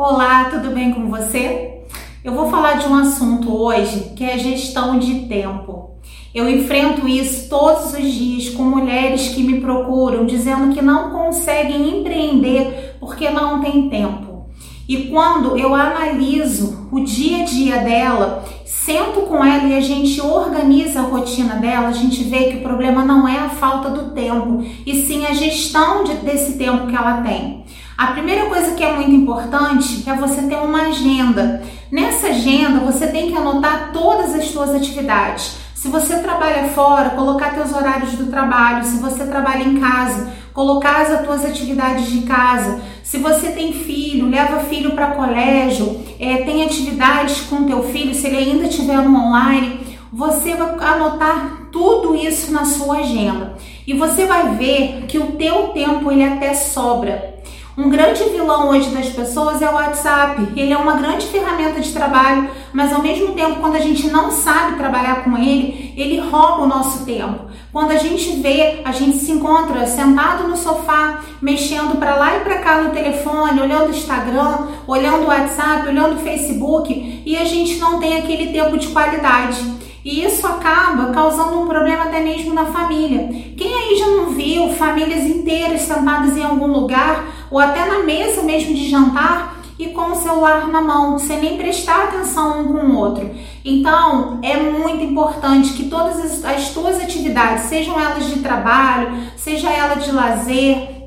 Olá, tudo bem com você? Eu vou falar de um assunto hoje que é a gestão de tempo. Eu enfrento isso todos os dias com mulheres que me procuram dizendo que não conseguem empreender porque não tem tempo. E quando eu analiso o dia a dia dela, sento com ela e a gente organiza a rotina dela, a gente vê que o problema não é a falta do tempo, e sim a gestão de, desse tempo que ela tem. A primeira coisa que é muito importante é você ter uma agenda. Nessa agenda você tem que anotar todas as suas atividades. Se você trabalha fora, colocar teus horários do trabalho. Se você trabalha em casa, colocar as tuas atividades de casa. Se você tem filho, leva filho para colégio, é, tem atividades com teu filho, se ele ainda estiver no online, você vai anotar tudo isso na sua agenda. E você vai ver que o teu tempo ele até sobra. Um grande vilão hoje das pessoas é o WhatsApp. Ele é uma grande ferramenta de trabalho, mas ao mesmo tempo, quando a gente não sabe trabalhar com ele, ele rouba o nosso tempo. Quando a gente vê, a gente se encontra sentado no sofá, mexendo para lá e para cá no telefone, olhando o Instagram, olhando o WhatsApp, olhando o Facebook, e a gente não tem aquele tempo de qualidade. E isso acaba causando um problema até mesmo na família. Quem aí já não viu famílias inteiras sentadas em algum lugar ou até na mesa mesmo de jantar e com o celular na mão, sem nem prestar atenção um com o outro. Então, é muito importante que todas as, as tuas atividades, sejam elas de trabalho, seja ela de lazer,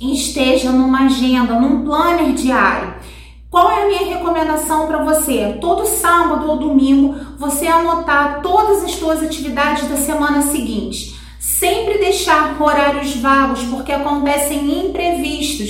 esteja numa agenda, num planner diário. Qual é a minha recomendação para você? Todo sábado ou domingo você anotar todas as suas atividades da semana seguinte. Sempre deixar horários vagos, porque acontecem imprevistos.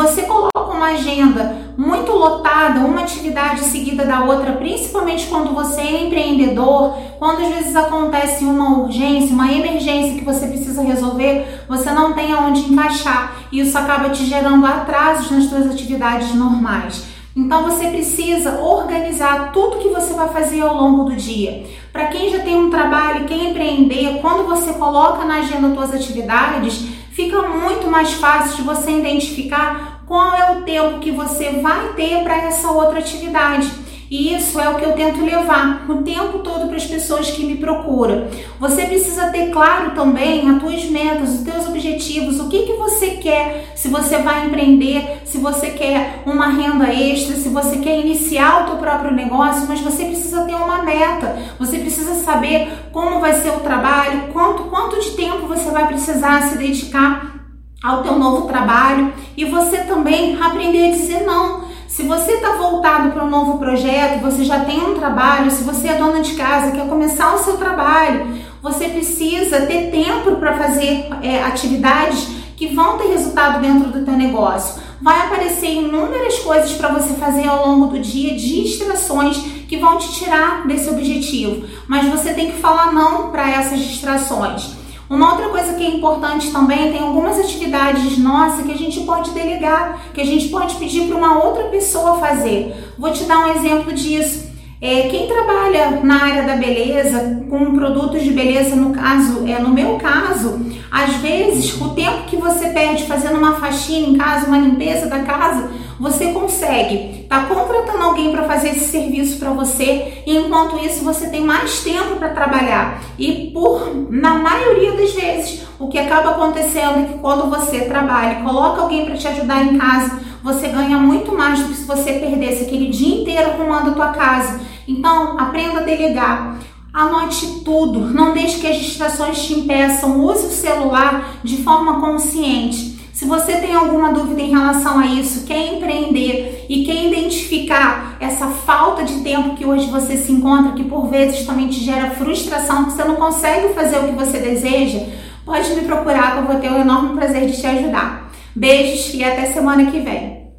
Você coloca uma agenda muito lotada, uma atividade seguida da outra, principalmente quando você é empreendedor, quando às vezes acontece uma urgência, uma emergência que você precisa resolver, você não tem aonde encaixar e isso acaba te gerando atrasos nas suas atividades normais. Então você precisa organizar tudo que você vai fazer ao longo do dia. Para quem já tem um trabalho, quem empreender, quando você coloca na agenda suas atividades, fica muito mais fácil de você identificar qual é o tempo que você vai ter para essa outra atividade. E isso é o que eu tento levar o tempo todo para as pessoas que me procuram. Você precisa ter claro também as tuas metas, os teus objetivos, o que, que você quer, você vai empreender, se você quer uma renda extra, se você quer iniciar o teu próprio negócio, mas você precisa ter uma meta. Você precisa saber como vai ser o trabalho, quanto, quanto de tempo você vai precisar se dedicar ao teu novo trabalho e você também aprender a dizer não. Se você está voltado para um novo projeto, você já tem um trabalho, se você é dona de casa, quer começar o seu trabalho, você precisa ter tempo para fazer é, atividades que vão ter resultado dentro do teu negócio. Vai aparecer inúmeras coisas para você fazer ao longo do dia, distrações que vão te tirar desse objetivo. Mas você tem que falar não para essas distrações. Uma outra coisa que é importante também, tem algumas atividades nossas que a gente pode delegar, que a gente pode pedir para uma outra pessoa fazer. Vou te dar um exemplo disso. É, quem trabalha na área da beleza, com produtos de beleza, no caso, é, no meu caso, às vezes o tempo que você perde fazendo uma faxina em casa, uma limpeza da casa, você consegue tá contratando alguém para fazer esse serviço para você e enquanto isso você tem mais tempo para trabalhar. E por na maioria das vezes, o que acaba acontecendo é que quando você trabalha coloca alguém para te ajudar em casa, você ganha muito mais do que se você perdesse aquele dia inteiro arrumando a tua casa. Então, aprenda a delegar. Anote tudo, não deixe que as distrações te impeçam. Use o celular de forma consciente. Se você tem alguma dúvida em relação a isso, quer empreender e quer identificar essa falta de tempo que hoje você se encontra, que por vezes também te gera frustração, que você não consegue fazer o que você deseja, pode me procurar que eu vou ter o enorme prazer de te ajudar. Beijos e até semana que vem.